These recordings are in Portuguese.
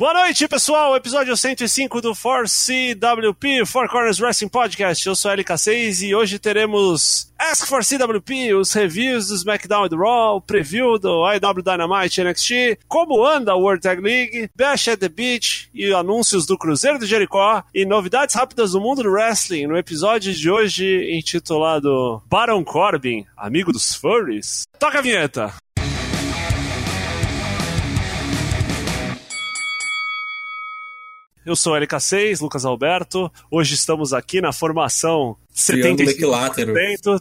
Boa noite, pessoal. Episódio 105 do 4CWP, Four Corners Wrestling Podcast. Eu sou LK6 e hoje teremos Ask for CWP, os reviews do SmackDown e do Raw, preview do IW Dynamite NXT, como anda a World Tag League, Bash at the Beach e anúncios do Cruzeiro do Jericó e novidades rápidas do mundo do wrestling no episódio de hoje intitulado Baron Corbin, amigo dos furries. Toca a vinheta! Eu sou o LK6, Lucas Alberto. Hoje estamos aqui na formação Triângulo equilátero.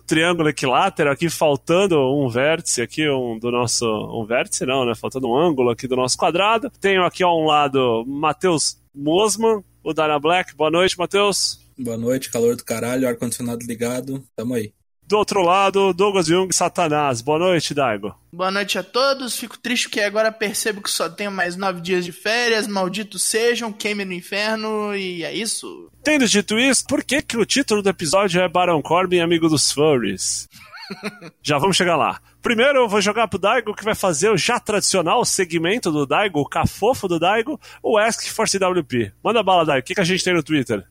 Triângulo equilátero, aqui faltando um vértice aqui, um do nosso. Um vértice não, né? Faltando um ângulo aqui do nosso quadrado. Tenho aqui ao um lado Matheus Mosman, o Dana Black. Boa noite, Matheus. Boa noite, calor do caralho, ar-condicionado ligado. Tamo aí. Do outro lado, Douglas Jung, Satanás. Boa noite, Daigo. Boa noite a todos. Fico triste que agora percebo que só tenho mais nove dias de férias. Malditos sejam, queime no inferno e é isso. Tendo dito isso, por que, que o título do episódio é Baron Corbin, amigo dos furries? já vamos chegar lá. Primeiro eu vou jogar pro Daigo, que vai fazer o já tradicional segmento do Daigo, o cafofo do Daigo, o Ask for CWP. Manda bala, Daigo. O que, que a gente tem no Twitter?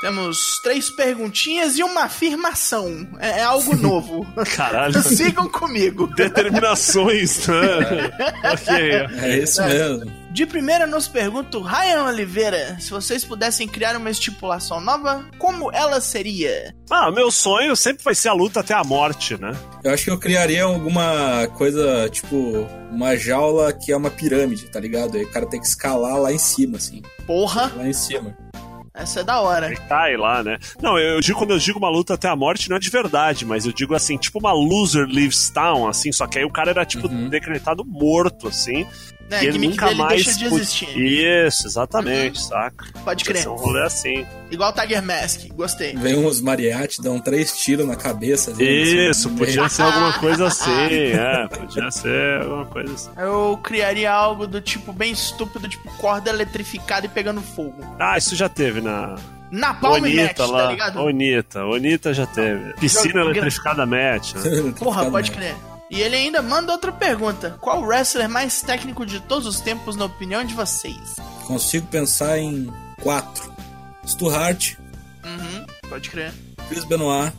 Temos três perguntinhas e uma afirmação. É, é algo novo. Caralho. Sigam comigo. Determinações, né? ok. É isso mesmo. De primeira nos pergunto, Ryan Oliveira, se vocês pudessem criar uma estipulação nova, como ela seria? Ah, meu sonho sempre vai ser a luta até a morte, né? Eu acho que eu criaria alguma coisa, tipo, uma jaula que é uma pirâmide, tá ligado? Aí o cara tem que escalar lá em cima, assim. Porra! Lá em cima. Essa é da hora. Ele cai lá, né? Não, eu digo quando eu digo uma luta até a morte, não é de verdade, mas eu digo assim, tipo uma loser leaves town, assim, só que aí o cara era, tipo, uhum. decretado morto, assim. É, e ele nunca mais deixa de existir. Isso, exatamente, uhum. saca? Pode crer. um rolê assim. Igual Tiger Mask, gostei. Vem uns mariachi, dão três tiros na cabeça. Isso, assim, podia ser alguma coisa assim, é, podia ser alguma coisa assim. Eu criaria algo do tipo bem estúpido, tipo corda eletrificada e pegando fogo. Ah, isso já teve na, na Palm Onita, Match, tá lá. tá ligado? Onita, Onita já teve. Piscina eletrificada match. Né? Porra, pode crer. E ele ainda manda outra pergunta: Qual wrestler mais técnico de todos os tempos, na opinião de vocês? Consigo pensar em quatro: Stu Hart, uhum, pode crer. Chris Benoit,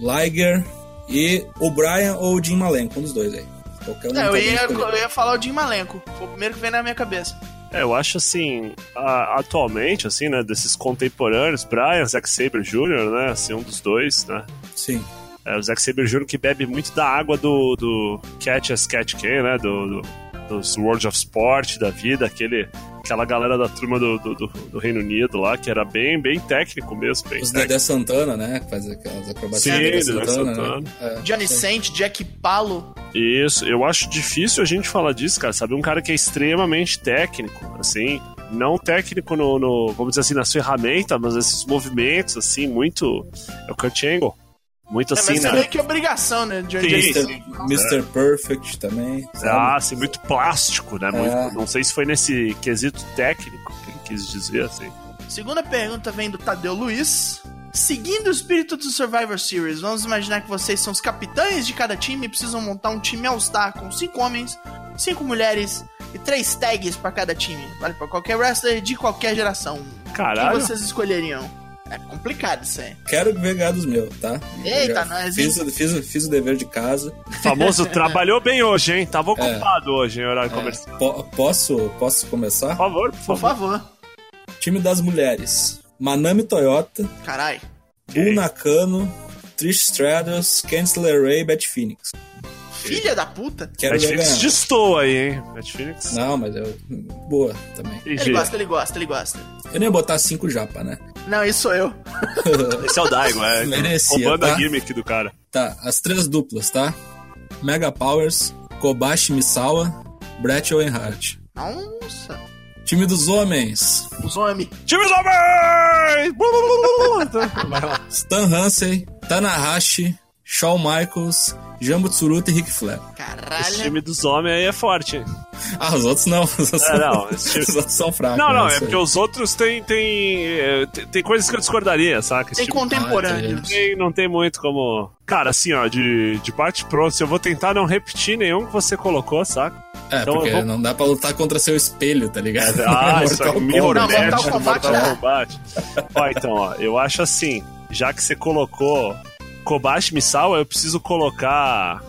Liger e o Brian ou o Jim Malenko, um dos dois aí. Qualquer um Não, eu, ia, eu ia falar o Jim Malenko, foi o primeiro que veio na minha cabeça. É, eu acho assim, a, atualmente, assim, né, desses contemporâneos, Brian, Zack Sabre Jr., né, assim, um dos dois, né? Sim. É, o Zack Sabre Jr. que bebe muito da água do, do Catch as Catch Can, né? Do, do, dos World of Sport da vida, aquele, aquela galera da turma do, do, do, Reino Unido lá, que era bem, bem técnico mesmo. Bem Os técnico. Dedé Santana, né? Que faz aquelas acrobacias. Sim, Dedé Santana. Santana. Né? É, Johnny Saint, Jack Palo. Isso, eu acho difícil a gente falar disso, cara. Sabe, um cara que é extremamente técnico, assim, não técnico no, no, vamos dizer assim, nas ferramentas, mas esses movimentos, assim, muito. É o Kurt Angle. Muito é, assim, mas né? meio que obrigação, né? De sim, sim. Mr. Perfect também. Sabe? Ah, sim, muito plástico, né? Muito, é. não sei se foi nesse quesito técnico que ele quis dizer, assim. Segunda pergunta vem do Tadeu Luiz. Seguindo o espírito do Survivor Series, vamos imaginar que vocês são os capitães de cada time e precisam montar um time All-Star com cinco homens, cinco mulheres e três tags para cada time. Vale para qualquer wrestler de qualquer geração. Caralho. O que vocês escolheriam? É complicado isso aí. Quero ver gados meus, tá? Eita, nós. Fiz, fiz, fiz o dever de casa. O famoso trabalhou bem hoje, hein? Tava ocupado é, hoje em horário é, comercial. Po posso, posso começar? Por favor, por favor. Por favor. Time das mulheres: Manami Toyota. Carai. Bull Nakano, Trish Stratus, LeRae e Beth Phoenix. Filha da puta. Quero Phoenix distou aí, hein? Phoenix. Não, mas eu. Boa também. Ele gosta, ele gosta, ele gosta. Eu nem ia botar cinco japa, né? Não, isso sou eu. Esse é o Daigo, é. Merecia, Roubando tá? a gimmick do cara. Tá, as três duplas, tá? Mega Powers, Kobashi Misawa, Brett Owen Hart. Nossa. Time dos homens. Os homens. Time dos homens! Stan Hansen, Tanahashi, Shawn Michaels, Jambo Tsuruta e Ric Flair. Caralho. Esse time dos homens aí é forte. Ah, os outros não. Os outros, É, não, tipo- os outros são fracos. Não, não, né, é isso porque os outros tem, tem, é, tem, tem coisas que eu discordaria, saca? Esse Tem tipo- contemporâneos. tem- não tem muito como. Cara, assim, ó, de, de parte pronto, eu vou tentar não repetir nenhum que você colocou, saca? É, então porque vou- não dá pra lutar contra seu espelho, tá ligado? Ah, isso Mortal aí, Mirror Não. Mortal Kombat Mortal. Kombat. Ó, então, ó, eu acho assim, já que você colocou Kobashi Misao, eu preciso colocar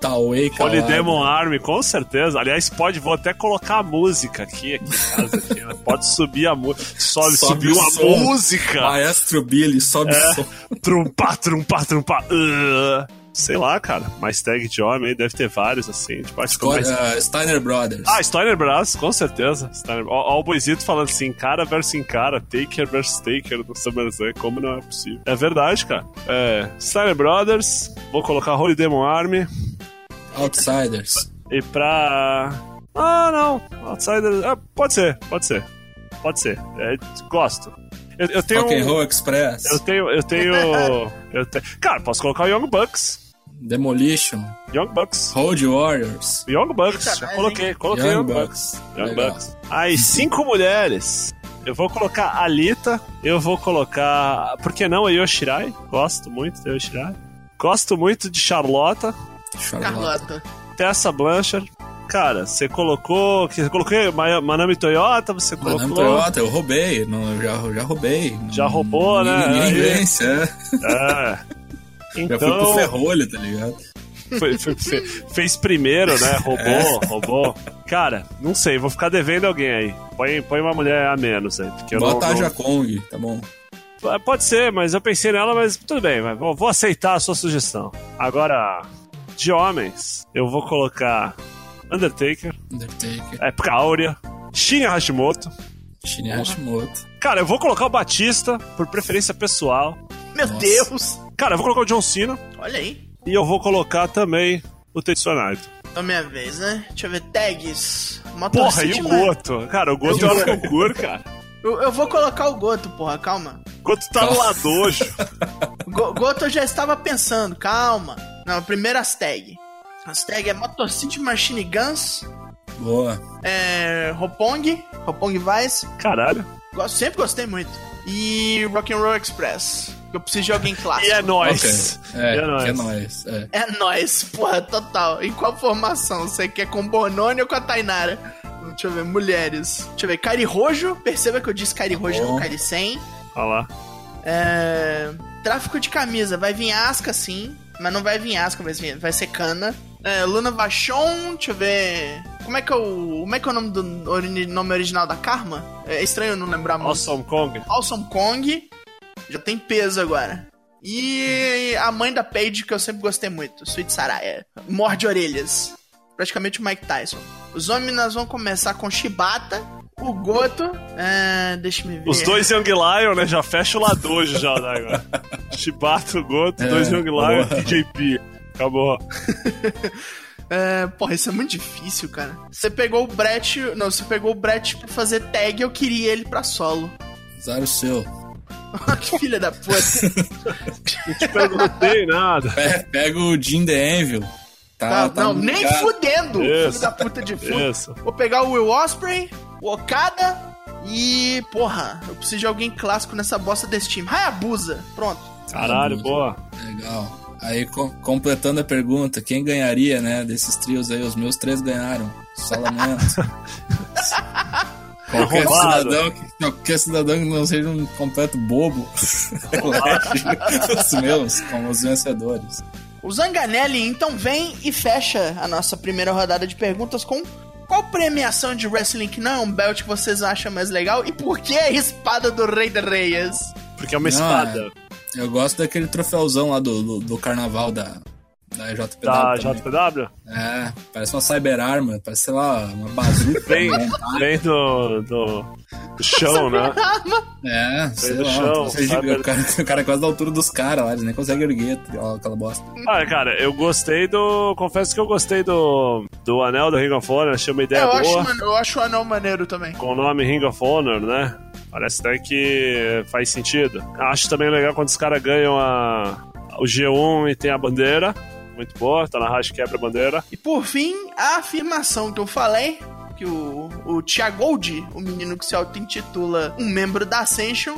Tauei, Holy Kawai. Demon Army, com certeza. Aliás, pode, vou até colocar a música aqui, aqui em casa. Aqui, né? Pode subir a música. Sobe, Sobe subiu a música. Maestro Billy, sobe É. o som. Trumpar, trumpar, trumpar. Uh, sei lá, cara. Mais tag de homem aí, deve ter vários, assim. Tipo, acho que Scott- mais... ah, Steiner Brothers. Ah, Steiner Bros, com certeza. Steiner... Ó, ó o Boizito falando assim, cara versus cara, Taker versus Taker no SummerSlam, como não é possível? É verdade, cara. É, Steiner Brothers, vou colocar Holy Demon Army, Outsiders. e pra... Ah, não, Outsiders... Ah, pode ser, pode ser. Pode ser, é, gosto. Eu, eu tenho... Rock and Roll Express. Eu tenho, eu tenho, eu tenho... Cara, posso colocar o Young Bucks. Demolition. Young Bucks. Road Warriors. Young Bucks, já coloquei, coloquei Young Young, Bucks. Bucks. Young Legal. Bucks. Aí, cinco mulheres. Eu vou colocar a Alita, eu vou colocar. Por que não a Yoshirai? Gosto muito da Yoshirai. Gosto muito de Charlotta, Charlotte. Carlota. Tessa Blanchard. Cara, você colocou. Você colocou Ma- Manami Toyota, você colocou. Manam Toyota, eu roubei. Não, eu já, já roubei. Já roubou, né? Ninguém vence, é. É. Já fui pro Então, ferrolho, tá ligado? foi- foi- fe- fez primeiro, né? Roubou, roubou. Cara, não sei, vou ficar devendo alguém aí. Põe, põe uma mulher a menos aí. Porque eu não, Bota a não- Jacong, tá bom. Ah, Pode ser, mas eu pensei nela, mas tudo bem, mas vou, vou aceitar a sua sugestão. Agora, de homens, eu vou colocar Undertaker, Undertaker. Época Áurea, Shinya Hashimoto. Shinya Hashimoto. Cara, eu vou colocar o Batista, por preferência pessoal. Meu Nossa. Deus. Cara, eu vou colocar o John Cena. Olha aí. E eu vou colocar também o Tetsuya Naito. Então, minha vez, né? Deixa eu ver. Tags. Motor Porra, e City o Man. Goto? Cara, o Goto é um concurso, cara. Eu, eu vou colocar o Goto, porra, calma. O Goto tá no Ladojo. Go Goto eu já estava pensando, calma. Não, primeiro as tag. As tag é Motor City Machine Guns, Boa. é Roppongi, Roppongi Vice. Caralho. Gosto, sempre gostei muito. E Rock'n'Roll Express. Que Eu preciso de alguém clássico. E é nóis. Ok. É, E é nóis. é nóis. É. É nóis, porra, total. Em qual formação? Você quer com o Bononi ou com a Tainara? Deixa eu ver, mulheres. Deixa eu ver, Kairi Rojo. Perceba que eu disse Kairi Rojo, Bom. não Kairi 100. Olha lá. É... Tráfico de camisa. Vai vir Asca, sim. Mas não vai vir Asca, vai, vir, vai ser Cana. É, Luna Vachon, deixa eu ver... Como é que é o, como é, que é o nome do ori- nome original da Karma? É estranho eu não lembrar música. Awesome Kong. Awesome Kong. Já tem peso agora. E a mãe da Paige, que eu sempre gostei muito, Sweet Saraya. Morde orelhas. Praticamente o Mike Tyson. Os homens nós vamos começar com Shibata, o Goto. É, deixa me ver. Os dois Young Lion, né? Já fecha o Ladojo já, né, agora. Shibata, Goto, É, dois Young Lion e TJP. Acabou. É, porra, isso é muito difícil, cara. Você pegou o Brett. Não, você pegou o Brett pra fazer tag, eu queria ele pra solo. Azar o seu. que filha da puta. Não te perguntei nada. Pe- Pega o Jim The Anvil. Tá, Não, tá não, nem ligado. fudendo, Isso. filho da puta de fundo. Vou pegar o Will Osprey, o Okada e. Porra, eu preciso de alguém clássico nessa bosta desse time. Hayabusa, pronto. Caralho, boa. Legal. Aí, com- completando a pergunta, quem ganharia, né, desses trios aí? Os meus três ganharam. Só lamento. qualquer, Arrombado. cidadão que, qualquer cidadão que não seja um completo bobo elege os meus como os vencedores. O Zanganelli então vem e fecha a nossa primeira rodada de perguntas com. Qual premiação de wrestling que não é um belt que vocês acham mais legal? E por que a espada do Rei de Reyes? Porque é uma Não, espada Eu gosto daquele troféuzão lá do, do, do carnaval da, da JPW. da também. JPW. É, parece uma cyber arma, parece, sei lá, uma bazuca. Vem, né? vem do, do, do chão, né? É, sei do lá. chão, o, cara, o cara é quase da altura dos caras lá, eles nem conseguem erguer aquela aquela bosta. Ah, cara, eu gostei do. Confesso que eu gostei do, do anel do Ring of Honor, achei uma ideia eu, acho, boa. mano, eu acho o anel maneiro também. Com o nome Ring of Honor, né? Parece até que faz sentido. Acho também legal quando os caras ganham a, o G1 e tem a bandeira. Muito boa, tá na rádio quebra a bandeira. E por fim, a afirmação que eu falei. que o, o Thiagold, o menino que se auto-intitula um membro da Ascension,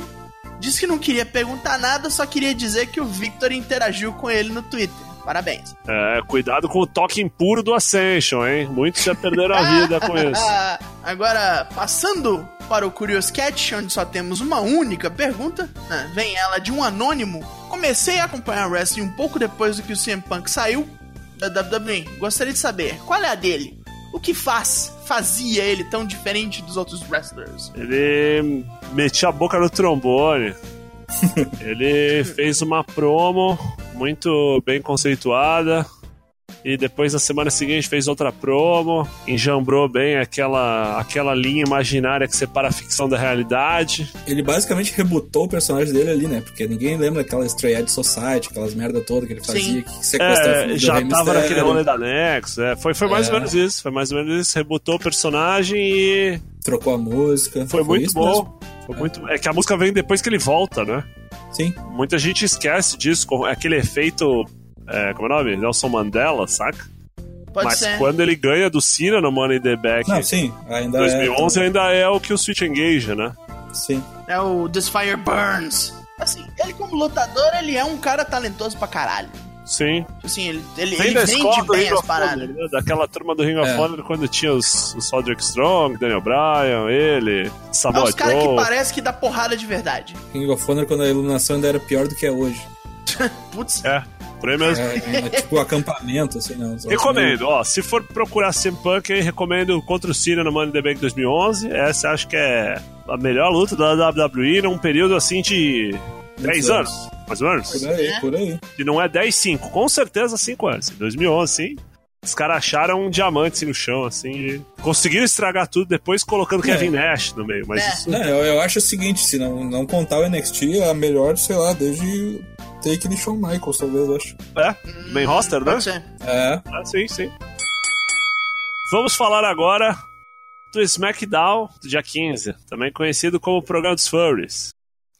disse que não queria perguntar nada, só queria dizer que o Victor interagiu com ele no Twitter. Parabéns. É, cuidado com o toque impuro do Ascension, hein? Muitos já perderam a vida com isso. Agora, passando para o Curious Cat, onde só temos uma única pergunta, né? vem ela de um anônimo. Comecei a acompanhar o wrestling um pouco depois do que o CM Punk saiu da WWE. Gostaria de saber, qual é a dele? O que faz, fazia ele tão diferente dos outros wrestlers? Ele metia a boca no trombone. ele fez uma promo muito bem conceituada. E depois na semana seguinte fez outra promo, enjambrou bem aquela, aquela linha imaginária que separa a ficção da realidade. Ele basicamente rebutou o personagem dele ali, né? Porque ninguém lembra aquela Stray Edge Society, aquelas merda toda que ele fazia, Sim. que sequestra É, já tava naquele rolê da Nex. É, foi, foi mais É. ou menos isso. Foi mais ou menos isso. Rebutou o personagem e Trocou a música. foi muito isso bom. mesmo. Foi muito... É que a música vem depois que ele volta, né? Sim. Muita gente esquece disso, com aquele efeito. É, como é o nome? Nelson Mandela, saca? Pode Mas ser. quando ele ganha do Cena no Money in the Bank Não, em sim. Ainda 2011, é. ainda é o que o Switch Engage, né? Sim. É o This Fire Burns. Assim, ele como lutador, ele é um cara talentoso pra caralho. Sim. Assim, ele, ele, Vem ele vende bem Ring as paradas. Né? Daquela turma do Ring of É. Honor quando tinha os, o Cedric Strong, Daniel Bryan, ele, É Samoa os caras que Joe. parece que dá porrada de verdade. King of Honor, quando a iluminação ainda era pior do que é hoje. Putz, É, aí mesmo. É, é tipo acampamento, assim, não. Recomendo, ó, se for procurar CM Punk aí, recomendo contra o Cena no Money in the Bank 2011. Essa acho que é a melhor luta da WWE num período assim de 10 anos. anos, mais ou menos. Por aí, por aí. Se não é 10, 5, com certeza 5 anos. Em 2011, sim. Os caras acharam um diamante assim, no chão, assim. E conseguiram estragar tudo depois colocando É. Kevin Nash no meio. Mas É. isso. Não, eu, eu acho o seguinte, se não, não contar o NXT, é a melhor, sei lá, desde Take de Shawn Michaels, talvez, eu acho. É, main roster, né? ser. É, Ah, sim, sim. Vamos falar agora do SmackDown do dia 15, também conhecido como o programa dos Furries.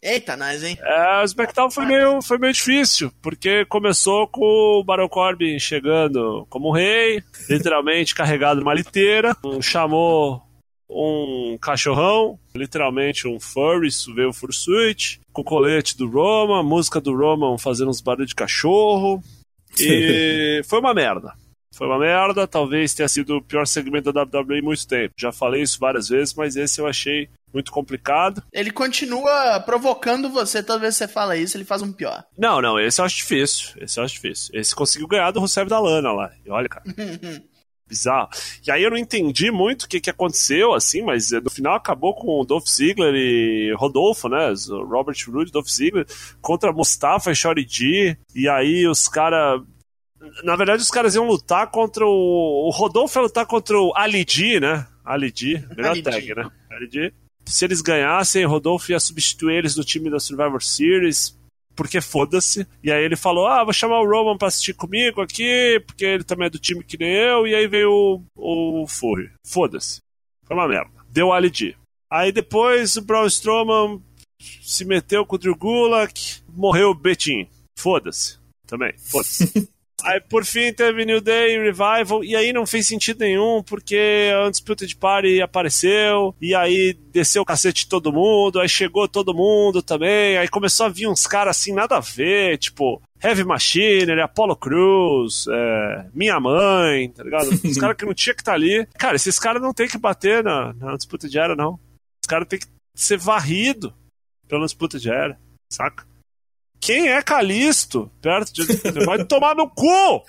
Eita, nós, hein? É, o SmackDown foi meio, foi meio difícil, porque começou com o Baron Corbin chegando como rei, literalmente carregado numa liteira, chamou um cachorrão, literalmente um furry, veio o fursuit, com o colete do Roman, música do Roman fazendo uns barulhos de cachorro, e foi uma merda. Foi uma merda, talvez tenha sido o pior segmento da WWE em muito tempo. Já falei isso várias vezes, mas esse eu achei muito complicado. Ele continua provocando você toda vez que você fala isso, ele faz um pior. Não, não, esse eu acho difícil. Esse eu acho difícil. Esse conseguiu ganhar do Rusev da Lana lá. E olha, cara, bizarro. E aí eu não entendi muito o que, que aconteceu, assim, mas eh, no final acabou com o Dolph Ziggler e Rodolfo, né? Robert Roode Dolph Ziggler contra Mustafa e Shorty G. E aí os caras. Na verdade, os caras iam lutar contra o. O Rodolfo ia lutar contra o Ali G, né? Ali G, melhor Ali G. tag, né? Ali G. Se eles ganhassem, Rodolfo ia substituir eles do time da Survivor Series porque foda-se. E aí ele falou: Ah, vou chamar o Roman pra assistir comigo aqui, porque ele também é do time que nem eu. E aí veio o, o Furry. Foda-se. Foi uma merda. Deu Ali. Aí depois o Braun Strowman se meteu com o Drew Gulak, morreu o Betin. Foda-se. Também. Foda-se. Aí por fim teve New Day Revival, e aí não fez sentido nenhum, porque a Undisputed Party apareceu, e aí desceu o cacete de todo mundo, aí chegou todo mundo também, aí começou a vir uns caras assim, nada a ver, tipo, Heavy Machinery, Apollo Cruz, é, Minha Mãe, tá ligado? Os caras que não tinha que estar ali. Cara, esses caras não tem que bater na, na Undisputed Era, não. Os caras tem que ser varrido pela Undisputed Era, saca? Quem é Calisto perto de Vai tomar no cu!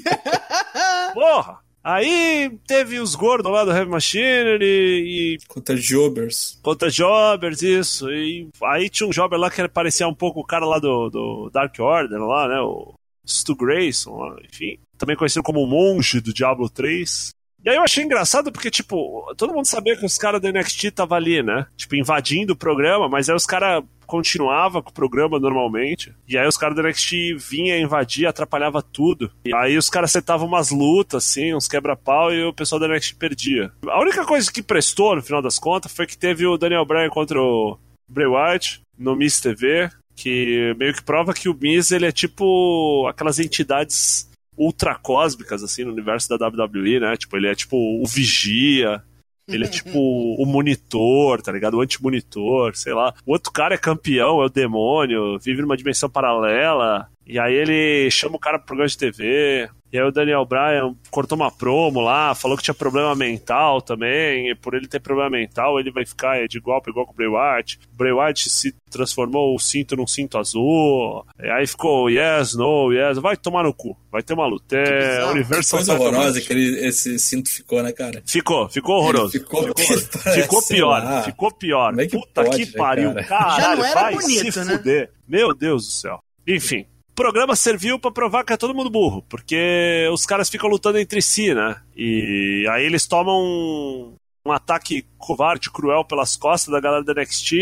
Porra! Aí teve os gordos lá do Heavy Machinery e Contra Jobbers. contra Jobbers, isso. E aí tinha um Jobber lá que parecia um pouco o cara lá do, do Dark Order, lá, né? O Stu Grayson, lá, enfim. Também conhecido como o monge do Diablo 3. E aí eu achei engraçado porque, tipo, todo mundo sabia que os caras do NXT estavam ali, né? Tipo, invadindo o programa, mas aí os caras continuavam com o programa normalmente. E aí os caras do NXT vinham invadir, atrapalhava tudo. E aí os caras setavam umas lutas, assim, uns quebra-pau, e o pessoal do NXT perdia. A única coisa que prestou, no final das contas, foi que teve o Daniel Bryan contra o Bray Wyatt no Miss TV, que meio que prova que o Miz, ele é tipo aquelas entidades ultra cósmicas, assim, no universo da WWE, né? Tipo, ele é tipo o vigia, ele é tipo o monitor, tá ligado? O anti-monitor, sei lá. O outro cara é campeão, é o demônio, vive numa dimensão paralela. E aí ele chama o cara pro programa de TV. E aí o Daniel Bryan cortou uma promo lá, falou que tinha problema mental também. E por ele ter problema mental, ele vai ficar de igual para igual com o Bray Wyatt. O Bray Wyatt se transformou o cinto num cinto azul. E aí ficou yes, no, yes. Vai tomar no cu. Vai ter uma luta. É Universal Que coisa horrorosa que ele, esse cinto ficou, né, cara? Ficou, ficou horroroso. Ele ficou, ficou, ficou pior, lá. ficou pior. É que Puta pode, que né, pariu, cara? caralho, Já não era vai bonito, se né? fuder. Meu Deus do céu. Enfim, programa serviu pra provar que é todo mundo burro, porque os caras ficam lutando entre si, né? E aí eles tomam um, um ataque covarde, cruel pelas costas da galera da NXT,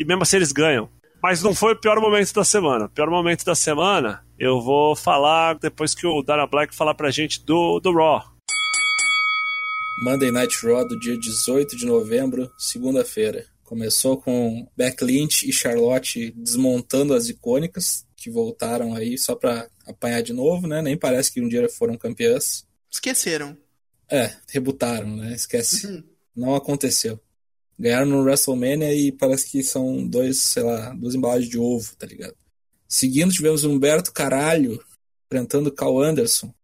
e mesmo assim eles ganham. Mas não foi o pior momento da semana. O pior momento da semana eu vou falar depois que o Dana Black falar pra gente do, do Raw. Monday Night Raw do dia 18 de novembro, segunda-feira. Começou com Beck Lynch e Charlotte desmontando as icônicas, que voltaram aí só pra apanhar de novo, né? Nem parece que um dia foram campeãs. Esqueceram. É, rebutaram, né? Esquece. Uhum. Não aconteceu. Ganharam no WrestleMania e parece que são dois, sei lá, duas embalagens de ovo, tá ligado? Seguindo, tivemos Humberto Caralho enfrentando Cal Anderson,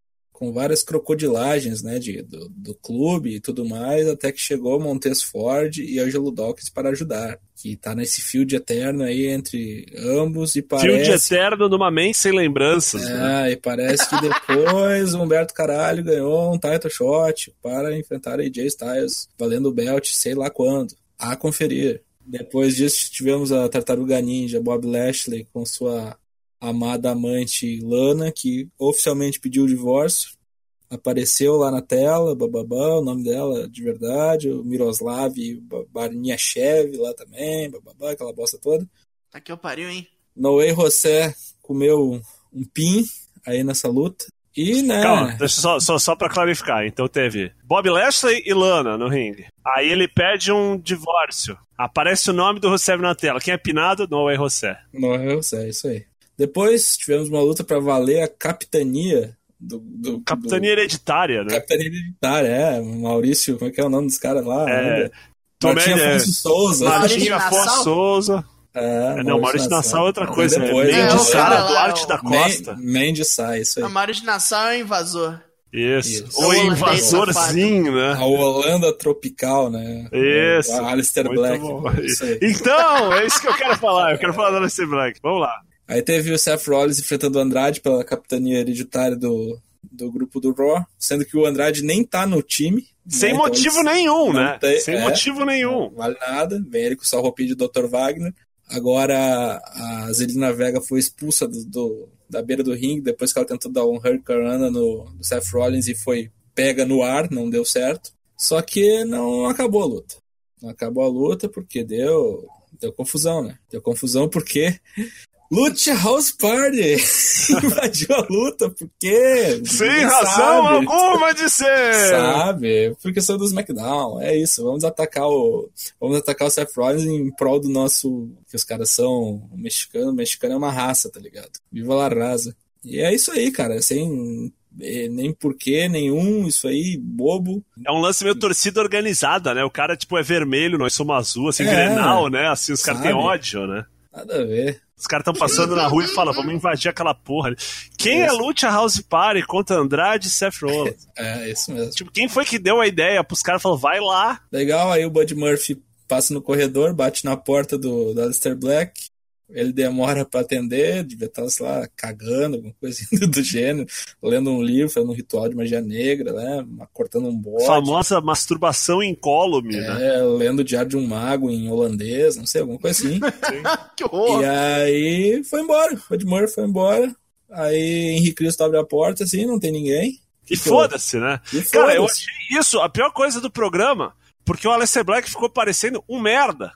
com várias crocodilagens, né, de, do, do clube e tudo mais, até que chegou Montes Ford e Angelo Dawkins para ajudar, que tá nesse field eterno aí entre ambos e parece... Field eterno numa mente sem lembranças. né? É, e parece que depois o Humberto Caralho ganhou um title shot para enfrentar AJ Styles, valendo o belt, sei lá quando. A conferir. Depois disso, tivemos a Tartaruga Ninja, Bob Lashley, com sua amada amante Lana, que oficialmente pediu o divórcio. Apareceu lá na tela, bababá, o nome dela de verdade, o Miroslav Barniachev lá também, bababá, aquela bosta toda. Tá que eu pariu, hein? Noé José comeu um pin aí nessa luta. E, né? Calma, deixa só, só, só pra clarificar. Então teve Bob Lashley e Lana no ringue. Aí ele pede um divórcio. Aparece o nome do Rousseff na tela. Quem é pinado? Noé José. Noé José, isso aí. Depois tivemos uma luta pra valer a capitania do. do Capitania hereditária, do, né? Capitania hereditária, é. Maurício, como é que é o nome dos caras lá? É, ainda? Tomé, Martinho é, Afonso Souza. Martinho Afonso? Souza. É, É, não, Maurício Nassau é outra coisa. Depois, é É, Mendes o Sá, Duarte da Costa. Men- Mendes sai, isso aí. A Maurício Nassau é invasor. Isso. Isso. O Holandês invasorzinho, né? A Holanda tropical, né? Isso. A Alistair Muito Black. bom. Isso aí. Então, é isso que eu quero falar. Eu quero falar da Alistair Black. Vamos lá. Aí teve o Seth Rollins enfrentando o Andrade pela capitania hereditária do, do grupo do Raw, sendo que o Andrade nem tá no time. Sem né? Então motivo eles- nenhum, né? tem- Sem é. motivo nenhum. Não vale nada. Vem ele com sua roupinha de Dr. Wagner. Agora a Zelina Vega foi expulsa do, do- da beira do ringue depois que ela tentou dar um Hurricanrana no, no Seth Rollins e foi pega no ar, não deu certo. Só que não acabou a luta. Não acabou a luta porque deu, deu confusão, né? Deu confusão porque Lucha House Party invadiu a luta, por quê? Sem razão sabe. alguma de ser. Sabe? Porque sou dos SmackDown. É isso. Vamos atacar o. Vamos atacar o Seth Rollins em prol do nosso. Que os caras são mexicano. Mexicano é uma raça, tá ligado? Viva la raza. E é isso aí, cara. Sem eh, nem porquê nenhum. Isso aí, bobo. É um lance meio torcida organizada, né? O cara, tipo, é vermelho, nós somos azul, assim, É. grenal, né? Assim, os caras têm ódio, né? Nada a ver. Os caras estão passando na rua e falam, vamos invadir aquela porra ali. Quem é Isso. Lucha House Party contra Andrade e Seth Rollins? É, isso mesmo. tipo, quem foi que deu a ideia pros caras? Falou, vai lá. Legal, aí o Bud Murphy passa no corredor, bate na porta do, do Alistair Black. Ele demora pra atender, devia estar, sei lá, cagando, alguma coisa do gênero, lendo um livro, fazendo um ritual de magia negra, né? Cortando um bode. Famosa masturbação incólume, né? É, lendo o Diário de um Mago em holandês, não sei, alguma coisa assim. que horror! e aí foi embora, o Bud Murphy foi embora. Aí Henrique Cristo abre a porta, assim, não tem ninguém. E foda-se, né? E Cara, eu achei isso a pior coisa do programa, porque o Aleister Black ficou parecendo um merda.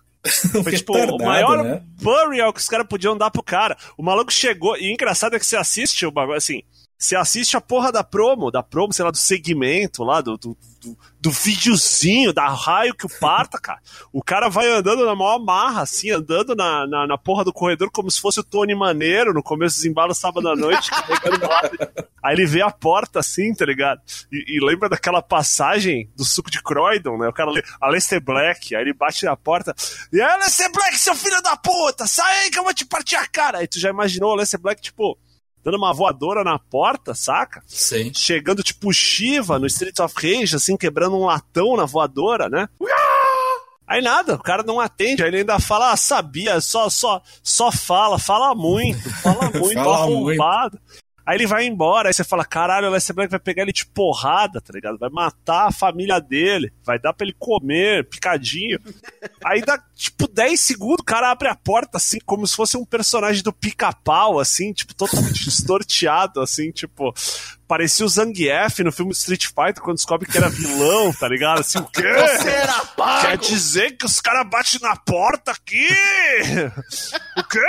Foi tipo o maior né? burial que os caras podiam dar pro cara. O maluco chegou, e o engraçado é que você assiste o bagulho assim. Você assiste a porra da promo, da promo, sei lá, do segmento lá, do, do, do, do videozinho, da raio que o parta, cara. O cara vai andando na maior marra, assim, andando na, na, na, porra do corredor como se fosse o Tony Maneiro no começo dos embalos sábado à noite, carregando. Aí ele vê a porta assim, tá ligado? E, e, lembra daquela passagem do suco de Croydon, né? O cara, a Lester Black, aí ele bate na porta. E aí, Lester Black, seu filho da puta, sai aí que eu vou te partir a cara. Aí tu já imaginou o Lester Black, tipo dando uma voadora na porta, saca? Sim. Chegando tipo Shiva no Streets of Rage, assim, quebrando um latão na voadora, né? Aí nada, o cara não atende, aí ele ainda fala, ah, sabia, só, só, só fala, fala muito, fala muito, fala arrombado. Muito. Aí ele vai embora, aí você fala, caralho, o Lester Black vai pegar ele de porrada, tá ligado? Vai matar a família dele, vai dar pra ele comer, picadinho. Aí dá, tipo, 10 segundos, o cara abre a porta, assim, como se fosse um personagem do pica-pau, assim, tipo, totalmente distorteado, assim, tipo, Parecia o Zangief no filme Street Fighter quando descobre que era vilão, tá ligado? Assim, o quê? Você era pago. Quer dizer que os caras batem na porta aqui? o quê?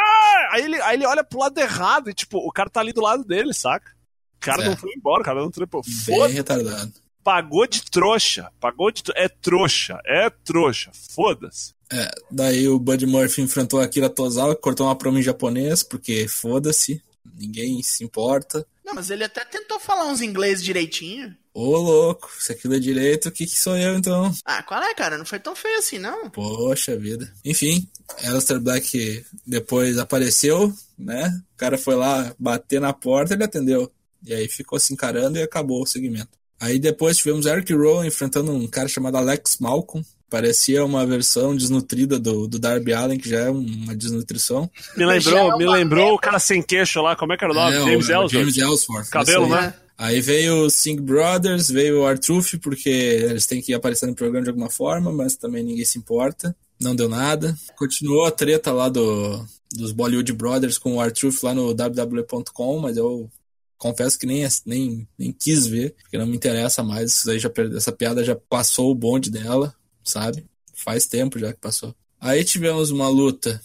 Aí ele, aí ele olha pro lado errado e, tipo, o cara tá ali do lado dele, saca? O cara é. não foi embora, o cara não trepou. Bem retardado. Pagou de trouxa. Pagou de. É trouxa. É trouxa. Foda-se. É, daí o Bud Murphy enfrentou a Akira Tozawa, cortou uma promo em japonês, porque foda-se, ninguém se importa. Não, mas ele até tentou falar uns inglês direitinho. Ô, louco, se aquilo é direito, o que, que sou eu então? Ah, qual é, cara? Não foi tão feio assim, não. Poxa vida. Enfim, Alistair Black depois apareceu, né? O cara foi lá bater na porta ele atendeu. E aí ficou se encarando e acabou o segmento. Aí depois tivemos Eric Rowe enfrentando um cara chamado Alex Malcolm. Parecia uma versão desnutrida do, do Darby Allen, que já é uma desnutrição. Me lembrou, é me lembrou o cara sem queixo lá, como é que era o nome? É, James Ellsworth. James Ellsworth. Cabelo, né? Aí veio o Sing Brothers, veio o Artruth, porque eles têm que aparecer no programa de alguma forma, mas também ninguém se importa. Não deu nada. Continuou a treta lá do, dos Bollywood Brothers com o Artruth lá no www.com, mas eu confesso que nem, nem, nem quis ver, porque não me interessa mais. Isso aí já, essa piada já passou o bonde dela sabe? Faz tempo já que passou. Aí tivemos uma luta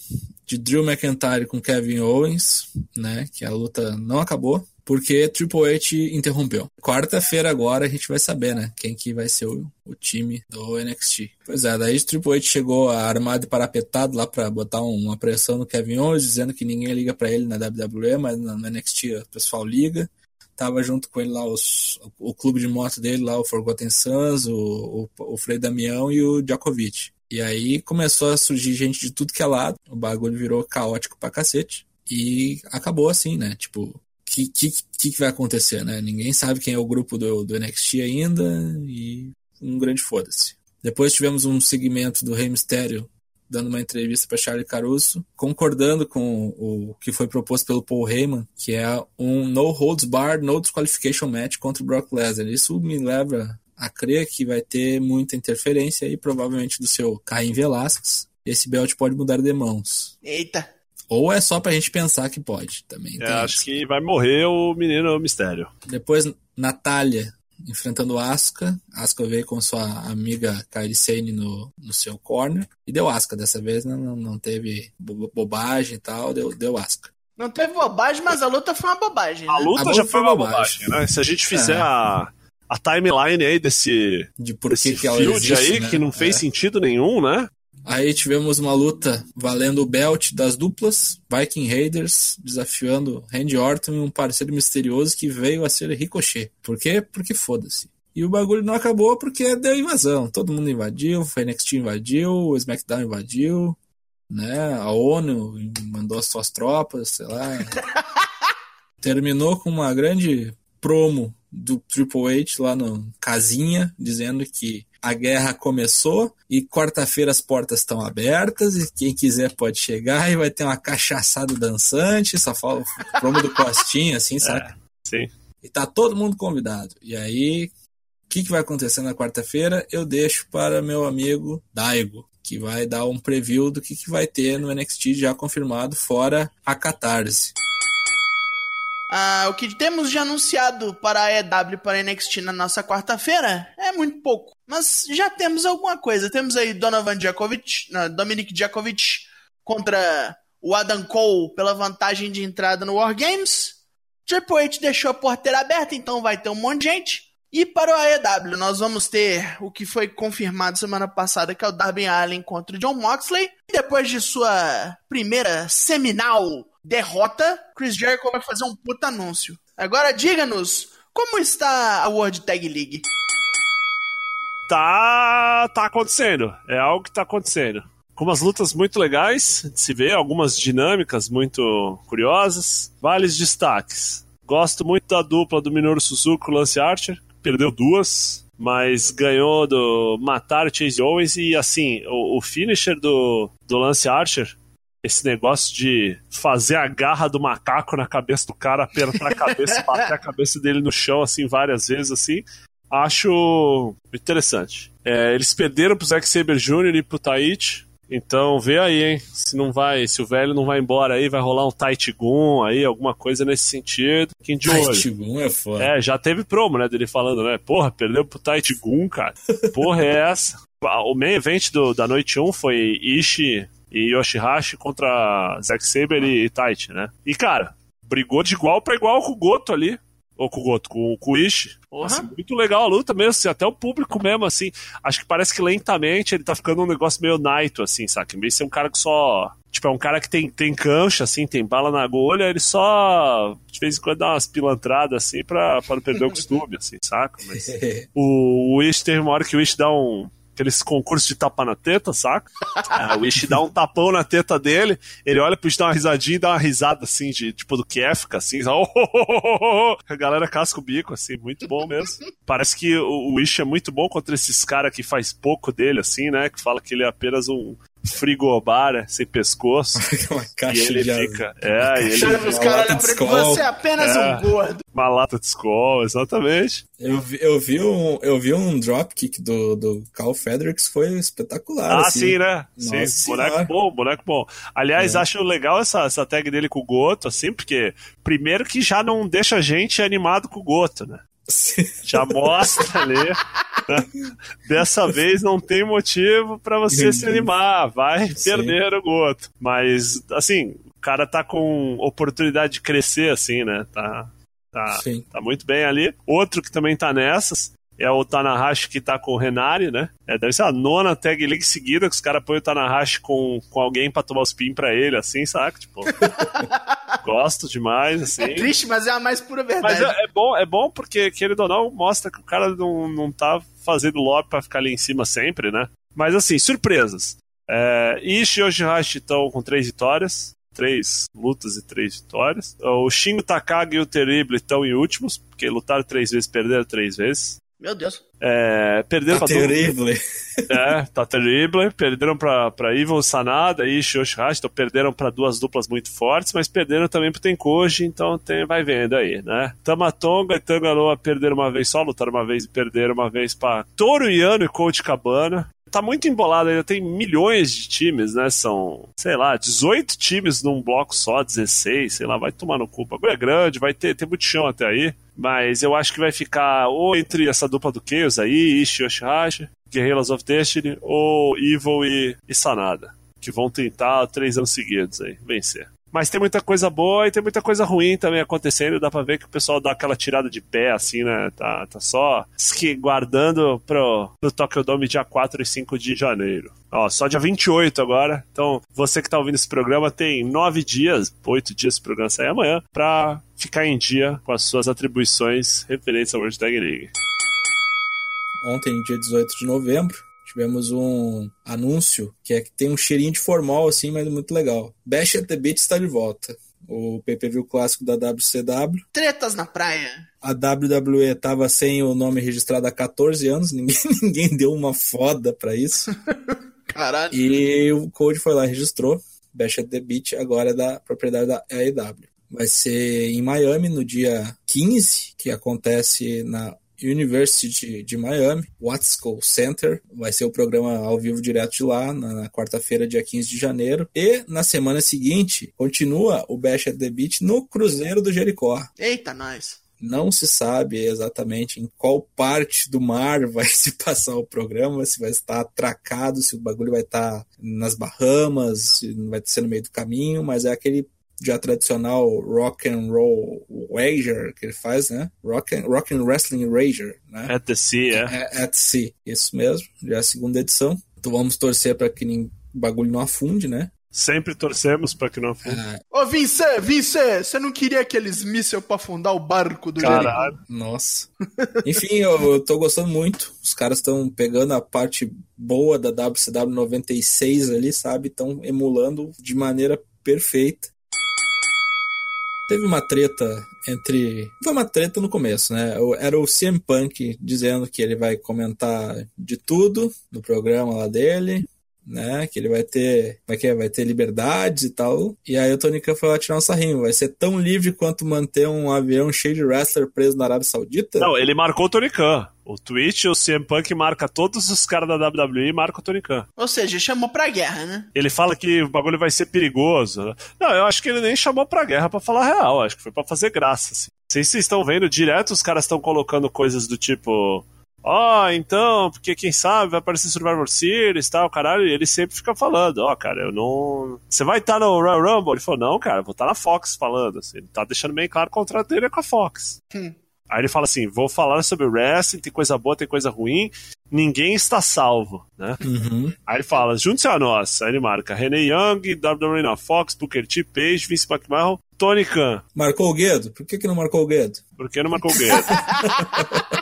de Drew McIntyre com Kevin Owens, né? Que a luta não acabou porque Triple H interrompeu. Quarta-feira agora a gente vai saber, né? Quem que vai ser o, o time do NXT. Pois é, daí Triple H chegou armado e parapetado lá para botar uma pressão no Kevin Owens, dizendo que ninguém liga para ele na WWE, mas no NXT o pessoal liga tava junto com ele lá os, o clube de moto dele lá, o Forgotten Sons, o, o, o Frei Damião e o Djokovic. E aí começou a surgir gente de tudo que é lado, o bagulho virou caótico pra cacete. E acabou assim, né? Tipo, que, que, que, vai acontecer, né? Ninguém sabe quem é o grupo do, do NXT ainda e um grande foda-se. Depois tivemos um segmento do Rei Mistério dando uma entrevista para Charlie Caruso, concordando com o que foi proposto pelo Paul Heyman, que é um no holds barred, no disqualification match contra o Brock Lesnar. Isso me leva a crer que vai ter muita interferência aí, provavelmente do seu Caim Velasquez. Esse belt pode mudar de mãos. Eita! Ou é só pra gente pensar que pode também. É, acho que vai morrer o menino mistério. Depois, Natália enfrentando Asuka. Asuka veio com sua amiga Kairi Sane no, no seu corner e deu Asuka dessa vez, né? não, não teve bobagem e tal, deu, deu Asuka. Não teve bobagem, mas a luta foi uma bobagem. Né? A luta a já foi uma bobagem, bobagem, né? Se a gente fizer é. a, a timeline aí desse, de por que, que ela existe, aí, né? que não fez é. sentido nenhum, né? Aí tivemos uma luta valendo o belt das duplas, Viking Raiders desafiando Randy Orton e um parceiro misterioso que veio a ser Ricochet. Por quê? Porque foda-se. E o bagulho não acabou porque deu invasão. Todo mundo invadiu, o NXT invadiu, o SmackDown invadiu, né? A ONU mandou as suas tropas, sei lá. Terminou com uma grande promo do Triple H lá no casinha, dizendo que a guerra começou e quarta-feira as portas estão abertas e quem quiser pode chegar e vai ter uma cachaçada dançante, só fala o promo do Costinha, assim, é, sabe? É, sim. E tá todo mundo convidado. E aí, o que, que vai acontecer na quarta-feira? Eu deixo para meu amigo Daigo, que vai dar um preview do que, que vai ter no NXT já confirmado, fora a Catarse. Ah, o que temos de anunciado para a EW para a NXT na nossa quarta-feira é muito pouco. Mas já temos alguma coisa. Temos aí Donovan Djokovic, não, Dominic Djokovic contra o Adam Cole pela vantagem de entrada no War Games. Triple H deixou a porteira aberta, então vai ter um monte de gente. E para o AEW, nós vamos ter o que foi confirmado semana passada, que é o Darby Allen contra o John Moxley. E depois de sua primeira seminal derrota, Chris Jericho vai fazer um puta anúncio. Agora diga-nos, como está a World Tag League? Tá, tá acontecendo. É algo que tá acontecendo. Com umas lutas muito legais de se ver, algumas dinâmicas muito curiosas. Vários destaques. Gosto muito da dupla do Minoru Suzuki e Lance Archer perdeu duas, mas ganhou do matar Chase Owens e assim, o, o finisher do, do Lance Archer, esse negócio de fazer a garra do macaco na cabeça do cara, apertar a cabeça, bater a cabeça dele no chão assim várias vezes assim, acho interessante. É, eles perderam pro Zack Saber Jr. e pro Taichi, então vê aí, hein? Se não vai, se o velho não vai embora aí, vai rolar um Taitigun aí, alguma coisa nesse sentido. Quem de Taitigun é foda. É, já teve promo, né, dele falando, né? Porra, perdeu pro Taitigun, cara. Porra é essa? O main event do, da noite 1 foi Ishi e Yoshihashi contra Zack Saber e, e Taichi, né? E, cara, brigou de igual para igual com o Goto ali. Ou com o Goto, com, com o Ishi. Uhum. Assim, muito legal a luta mesmo, assim, até o público mesmo, assim. Acho que parece que lentamente ele tá ficando um negócio meio Naito, assim, sabe? Em vez de ser um cara que só. Tipo, é um cara que tem, tem cancha, assim, tem bala na agulha, ele só de vez em quando dá umas pilantradas, assim, pra, pra não perder o costume, assim, saca? Mas o, o Ishi teve uma hora que o Ishi dá um aqueles concursos de tapa na teta, saca? É, o Ishi dá um tapão na teta dele, ele olha pro Ishi dar uma risadinha e dá uma risada assim, de tipo do Kefka, assim, oh, oh, oh, a galera casca o bico, assim, muito bom mesmo. Parece que o, o é muito bom contra esses caras que faz pouco dele, assim, né? Que fala que ele é apenas um, frigobar né, sem pescoço. uma caixa e ele de fica. É, e ele. Cara, os caras olham pra ele, você é apenas É. um gordo. Uma lata de escola, exatamente. Eu vi, eu vi um, eu vi um dropkick do, do Carl Fredericks, foi espetacular. Ah, assim. sim, né? Nossa sim, boneco bom, boneco bom. Aliás, É. acho legal essa, essa tag dele com o Goto, assim, porque primeiro que já não deixa a gente animado com o Goto, né? Já mostra ali. né? Dessa vez não tem motivo pra você se animar. Vai Sim. perder o Goto. Mas, assim, o cara tá com oportunidade de crescer, assim, né? Tá, tá, Sim. tá muito bem ali. Outro que também tá nessas é o Tanahashi que tá com o Renari, né? É, deve ser a nona tag league seguida que os caras põem o Tanahashi com, com alguém pra tomar os pin pra ele, assim, saca? Tipo, gosto demais, assim. É triste, mas é a mais pura Mas verdade. é, é bom, é bom porque, querendo ou não, mostra que o cara não, não tá fazendo lobby pra ficar ali em cima sempre, né? Mas assim, surpresas. É, Ishi e Yoshihashi estão com três vitórias. Três lutas e três vitórias. O Shingo Takagi e o Terrible estão em últimos, porque lutaram três vezes, perderam três vezes. Meu Deus. É, perderam Tá pra terrível. é, tá terrível. Perderam pra, pra Evil Sanada e Yoshihashi, então perderam pra duas duplas muito fortes, mas perderam também pro Tenkoji, então tem, vai vendo aí, né? Tamatonga e Tangaloa perderam uma vez só, lutaram uma vez e perderam uma vez pra Toru Yano e Coach Cabana. Tá muito embolado ainda, tem milhões de times, né? São, sei lá, 18 times num bloco só, 16, sei lá, vai tomar no cu. O é grande, vai ter, ter muito chão até aí. Mas eu acho que vai ficar ou entre essa dupla do Chaos aí, Ishi Yoshihashi, Guerrillas of Destiny, ou Evil e, e Sanada, que vão tentar três anos seguidos aí, vencer. Mas tem muita coisa boa e tem muita coisa ruim também acontecendo. Dá pra ver que o pessoal dá aquela tirada de pé, assim, né? Tá, tá só guardando pro, pro Tokyo Dome dia 4 e 5 de janeiro. Ó, só dia 28 agora. Então, você que tá ouvindo esse programa tem nove dias, oito dias esse programa sair amanhã, pra ficar em dia com as suas atribuições referentes ao World Tag League. Ontem, dia 18 de novembro, tivemos um anúncio que é que tem um cheirinho de formal, assim, mas muito legal. Bash at the Beat está de volta. O pay-per-view clássico da WCW. Tretas na praia. A WWE tava sem o nome registrado há 14 anos, ninguém, ninguém deu uma foda pra isso. Caralho. E o Code foi lá e registrou. Bash at the Beat agora é da propriedade da AEW. Vai ser em Miami no dia 15, que acontece na University de Miami, Watsco Center. Vai ser o programa ao vivo direto de lá, na, quarta-feira, dia 15 de janeiro. E na semana seguinte, continua o Bash at the Beat no Cruzeiro do Jericó. Eita, nós. Não se sabe exatamente em qual parte do mar vai se passar o programa, se vai estar atracado, se o bagulho vai estar nas Bahamas, se vai ser no meio do caminho, mas é aquele já tradicional rock and roll wager que ele faz, né? Rock and, rock and wrestling wager, né? At the Sea, é. é at Sea, isso mesmo. Já é a segunda edição. Então vamos torcer para que o bagulho não afunde, né? Sempre torcemos para que não afunde. Ah. Ô, Vince, Vince, você não queria aqueles mísseis para afundar o barco do Caralho. Nossa. Enfim, eu, eu tô gostando muito. Os caras estão pegando a parte boa da WCW 96 ali, sabe? Estão emulando de maneira perfeita. Teve uma treta entre. Foi uma treta no começo, né? Era o CM Punk dizendo que ele vai comentar de tudo no programa lá dele né? Que ele vai ter, vai, que, vai ter liberdades e tal. E aí o Tony Khan foi lá tirar um sarrinho. Vai ser tão livre quanto manter um avião cheio de wrestler preso na Arábia Saudita? Não, ele marcou o Tony Khan. O Twitch, o CM Punk marca todos os caras da WWE e marca o Tony Khan. Ou seja, chamou pra guerra, né? Ele fala que o bagulho vai ser perigoso. Não, eu acho que ele nem chamou pra guerra pra falar real. Acho que foi pra fazer graça, assim. Vocês estão vendo direto, os caras estão colocando coisas do tipo ó, oh, então, porque quem sabe vai aparecer Survivor Series e tal, caralho, e ele sempre fica falando, ó, oh, cara, eu não. Você vai estar tá no Royal Rumble? Ele falou, não, cara, vou estar tá na Fox falando, assim, ele tá deixando bem claro o contrato dele é com a Fox. Hum. Aí ele fala assim: vou falar sobre o wrestling, tem coisa boa, tem coisa ruim, ninguém está salvo, né? Uhum. Aí ele fala: junte-se a nós. Aí ele marca René Young, WWE na Fox, Booker T, Page, Vince McMahon, Tony Khan. Marcou o Guedo? Por que, que não marcou o Guedo? Por que não marcou o Guedo?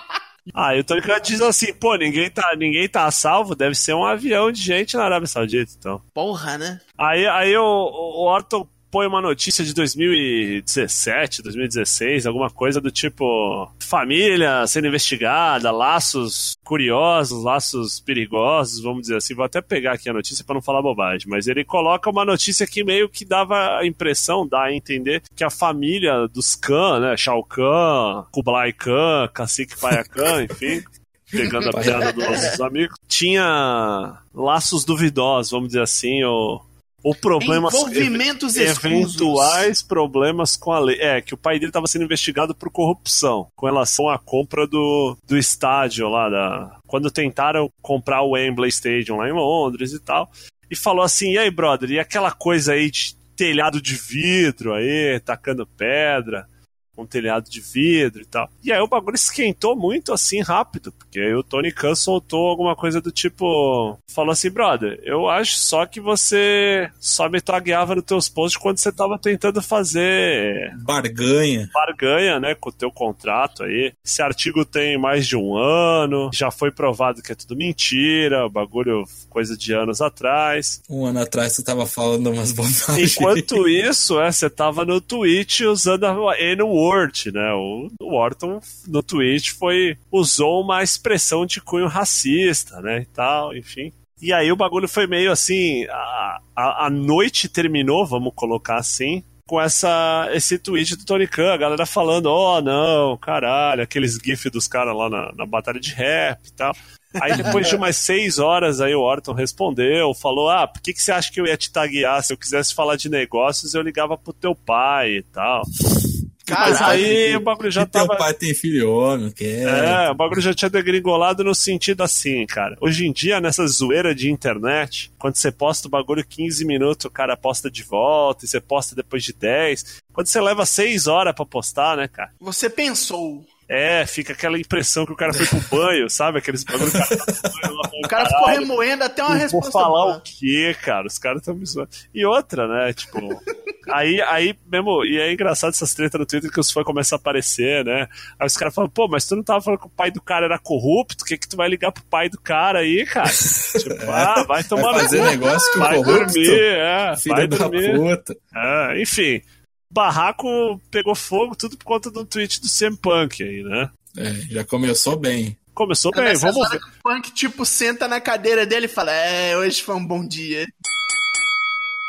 Ah, e o Tony Khan diz assim, pô, ninguém tá, ninguém tá a salvo, deve ser um avião de gente na Arábia Saudita, então. Porra, né? Aí, aí o, o Orton põe uma notícia de 2017, 2016, alguma coisa do tipo família sendo investigada, laços curiosos, laços perigosos, vamos dizer assim. Vou até pegar aqui a notícia para não falar bobagem, mas ele coloca uma notícia que meio que dava a impressão, dá a entender que a família dos Khan, né, Shao Kahn, Kublai Khan, Cacique Paia Khan, enfim, pegando a piada dos nossos amigos, tinha laços duvidosos, vamos dizer assim, ou ou problemas envolvimentos eventuais problemas com a lei. É, que o pai dele estava sendo investigado por corrupção com relação à compra do, do estádio lá da quando tentaram comprar o Wembley Stadium lá em Londres e tal. E falou assim: "E aí, brother, e aquela coisa aí de telhado de vidro aí, tacando pedra?" Um telhado de vidro e tal. E aí o bagulho esquentou muito assim rápido, porque aí o Tony Khan soltou alguma coisa do tipo: falou assim, brother, eu acho só que você só me tagueava nos teus posts quando você tava tentando fazer. Barganha. Barganha, né, com o teu contrato aí. Esse artigo tem mais de um ano, já foi provado que é tudo mentira, o bagulho, coisa de anos atrás. Um ano atrás você tava falando umas bobagens. Enquanto isso, é, você tava no Twitch usando a N-word Word, né? O, o Orton no tweet foi usou uma expressão de cunho racista, né? E tal, enfim. E aí o bagulho foi meio assim, a, a, a noite terminou, vamos colocar assim, com essa, esse tweet do Tony Khan, a galera falando, oh não, caralho, aqueles gifs dos caras lá na, na batalha de rap e tal. Aí depois de umas seis horas, aí o Orton respondeu, falou, ah, por que, que você acha que eu ia te taguear? Se eu quisesse falar de negócios, eu ligava pro teu pai e tal. Mas aí o bagulho já tava. Teu pai tem filho homem, que é. É, o bagulho já tinha degringolado no sentido assim, cara. Hoje em dia, nessa zoeira de internet, quando você posta o bagulho 15 minutos, o cara posta de volta, e você posta depois de 10. Quando você leva 6 horas para postar, né, cara? Você pensou. É, fica aquela impressão que o cara foi pro banho, sabe? Aqueles bagulho cara tá banho, O cara ficou remoendo até uma resposta. Vou falar o quê, cara? Os caras estão me zoando. E outra, né? Tipo, aí, aí mesmo, e é engraçado essas tretas no Twitter que os fãs começam a aparecer, né? Aí os caras falam, pô, mas tu não tava falando que o pai do cara era corrupto? O que que tu vai ligar pro pai do cara aí, cara? Tipo, ah, vai tomar vai fazer negócio com vai corrupto. dormir, é, Filho vai da dormir. puta. É, enfim, barraco pegou fogo tudo por conta do tweet do CM Punk aí, né? É, já começou bem. Começou bem, Nessa vamos ver. O Punk, tipo, senta na cadeira dele e fala: É, hoje foi um bom dia.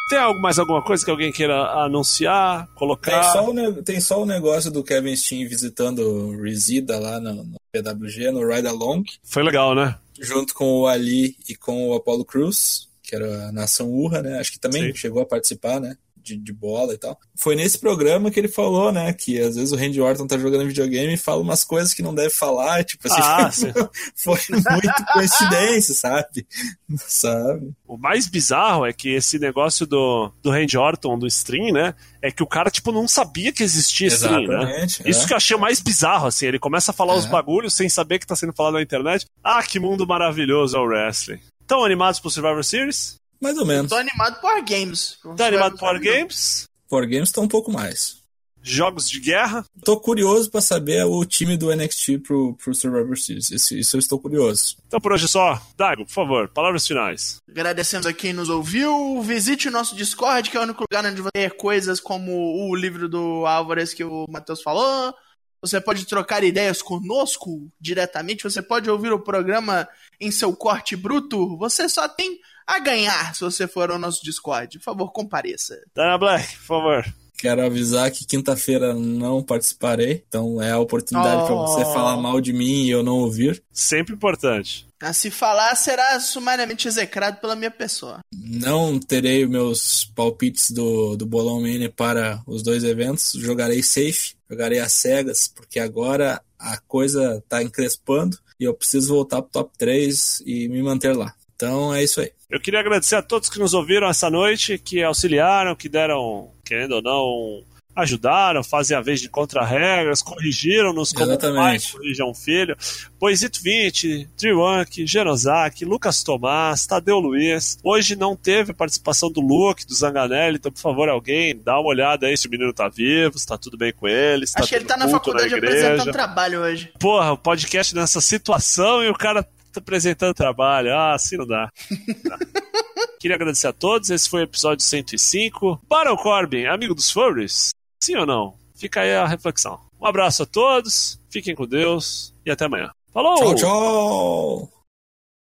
Tem algo, mais alguma coisa que alguém queira anunciar, Tem colocar? só, o, ne- tem só o negócio do Kevin Steen visitando o Resida lá no, no PWG, no Ride Along, Foi legal, né? junto com o Ali e com o Apollo Cruz, que era a nação Urra, né? Acho que também Sim. chegou a participar, né? De, de, bola e tal. Foi nesse programa que ele falou, né, que às vezes o Randy Orton tá jogando videogame e fala umas coisas que não deve falar, tipo assim, ah, foi, foi muito coincidência, sabe? sabe? O mais bizarro é que esse negócio do, do Randy Orton, do stream, né, é que o cara, tipo, não sabia que existia stream, né? É. Isso que eu achei o mais bizarro, assim, ele começa a falar é. os bagulhos sem saber que tá sendo falado na internet. Ah, que mundo maravilhoso é o wrestling. Estão animados pro Survivor Series? Mais ou menos. Tô animado por War Games. Tá animado por War Games? War Games tá um pouco mais. Jogos de guerra? Tô curioso para saber o time do NXT pro, pro Survivor Series. Isso, isso eu estou curioso. Então por hoje é só. Daigo, por favor, palavras finais. Agradecemos a quem nos ouviu. Visite o nosso Discord, que é o único lugar onde você ter coisas como o livro do Álvares que o Matheus falou. Você pode trocar ideias conosco diretamente. Você pode ouvir o programa em seu corte bruto. Você só tem a ganhar se você for ao nosso Discord. Por favor, compareça. Dana Black, por favor. Quero avisar que quinta-feira não participarei, então é a oportunidade oh. para você falar mal de mim e eu não ouvir. Sempre importante. A se falar, será sumariamente execrado pela minha pessoa. Não terei meus palpites do, do Bolão Mini para os dois eventos. Jogarei safe, jogarei às cegas, porque agora a coisa tá encrespando e eu preciso voltar pro top 3 e me manter lá. Então é isso aí. Eu queria agradecer a todos que nos ouviram essa noite, que auxiliaram, que deram, querendo ou não, ajudaram, fazem a vez de contra-regras, corrigiram-nos como pai corrige um filho. Poisito 20, Triwank, Genosaki, Lucas Tomás, Tadeu Luiz. Hoje não teve participação do Luke, do Zanganelli, então por favor alguém dá uma olhada aí se o menino tá vivo, se tá tudo bem com ele. Se Acho tá que ele tá na faculdade na apresentando trabalho hoje. Porra, o podcast nessa situação e o cara Tô apresentando trabalho. Ah, assim não dá. dá. Queria agradecer a todos. Esse foi o episódio 105. Baron Corbin, amigo dos furries? Sim ou não? Fica aí a reflexão. Um abraço a todos, fiquem com Deus e até amanhã. Falou! Tchau, tchau!